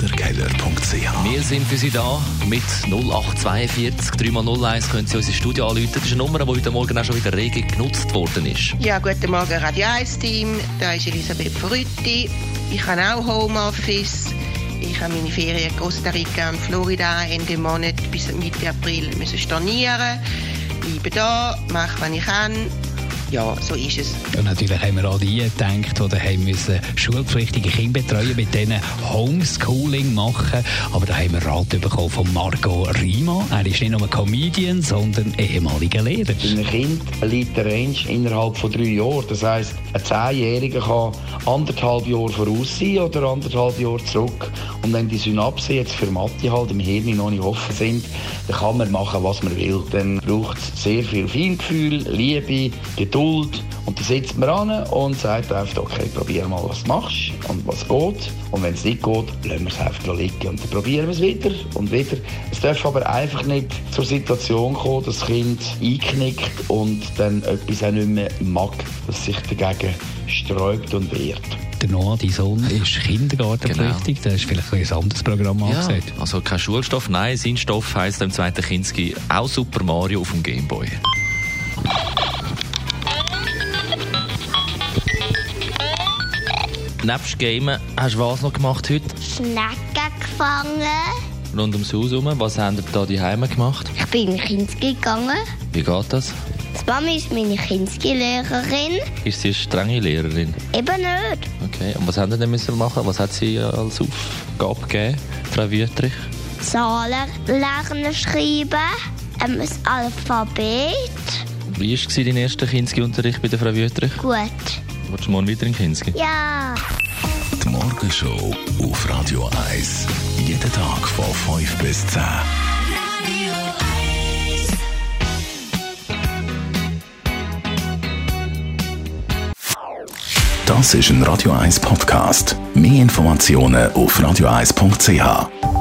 AlexanderKeller.ch Wir sind für Sie da mit 0842 3x01 können Sie unsere Studio anrufen. Das ist eine Nummer, die heute Morgen auch schon wieder rege genutzt worden ist. Ja, guten Morgen Radio 1 Team. Da ist Elisabeth Verrütti. Ich habe auch Homeoffice. Ich habe meine Ferien in Costa Rica und Florida Ende Monat bis Mitte April müssen stornieren. Bleibe da, mache, was ich kann. Ja, so ist es. Und natürlich haben wir an die gedacht, die daheim müssen schulpflichtige Kinder betreuen, mit denen Homeschooling machen. Aber da haben wir Rat bekommen von Marco Rima. Er ist nicht nur ein Comedian, sondern ehemaliger Lehrer. Einem Kind liegt der Range innerhalb von drei Jahren. Das heisst, ein Zehnjähriger kann anderthalb Jahre voraus sein oder anderthalb Jahre zurück. Und wenn die Synapsen jetzt für Mathe halt im Hirn noch nicht offen sind, dann kann man machen, was man will. Dann braucht es sehr viel Feingefühl, Liebe, Geduld. Und dann sitzt man an und sagt einfach, okay, probier mal, was du machst und was geht. Und wenn es nicht geht, lassen wir es einfach liegen. Und dann probieren wir es wieder und wieder. Es darf aber einfach nicht zur Situation kommen, dass das Kind einknickt und dann etwas auch nicht mehr mag, das sich dagegen sträubt und wehrt. Der Noah, dein Sohn, ist kindergartenpflichtig. Da ist vielleicht ein anderes Programm Ja, angesagt. also kein Schulstoff, nein, sein Stoff heisst im zweiten Kinski auch Super Mario auf dem Gameboy. Nebst Gamen hast du was noch gemacht heute? Schnecken gefangen. Rund ums Haus herum. Was habt ihr da die Heime gemacht? Ich bin in Kinski gegangen. Wie geht das? Die Mami ist meine Kinski-Lehrerin. Ist sie eine strenge Lehrerin? Eben nicht. Okay, und was haben ihr denn müssen machen? Was hat sie als Aufgabe gegeben, Frau Wüttrich? Zahlen lernen, schreiben. Ähm, das Alphabet. Wie war dein erster Kinski-Unterricht bei der Frau Wüttrich? Gut. Willst du morgen wieder in Kinski? Ja. Die Morgenshow auf Radio 1. Jeden Tag von 5 bis 10. Das ist ein Radio 1 Podcast. Mehr Informationen auf radio1.ch.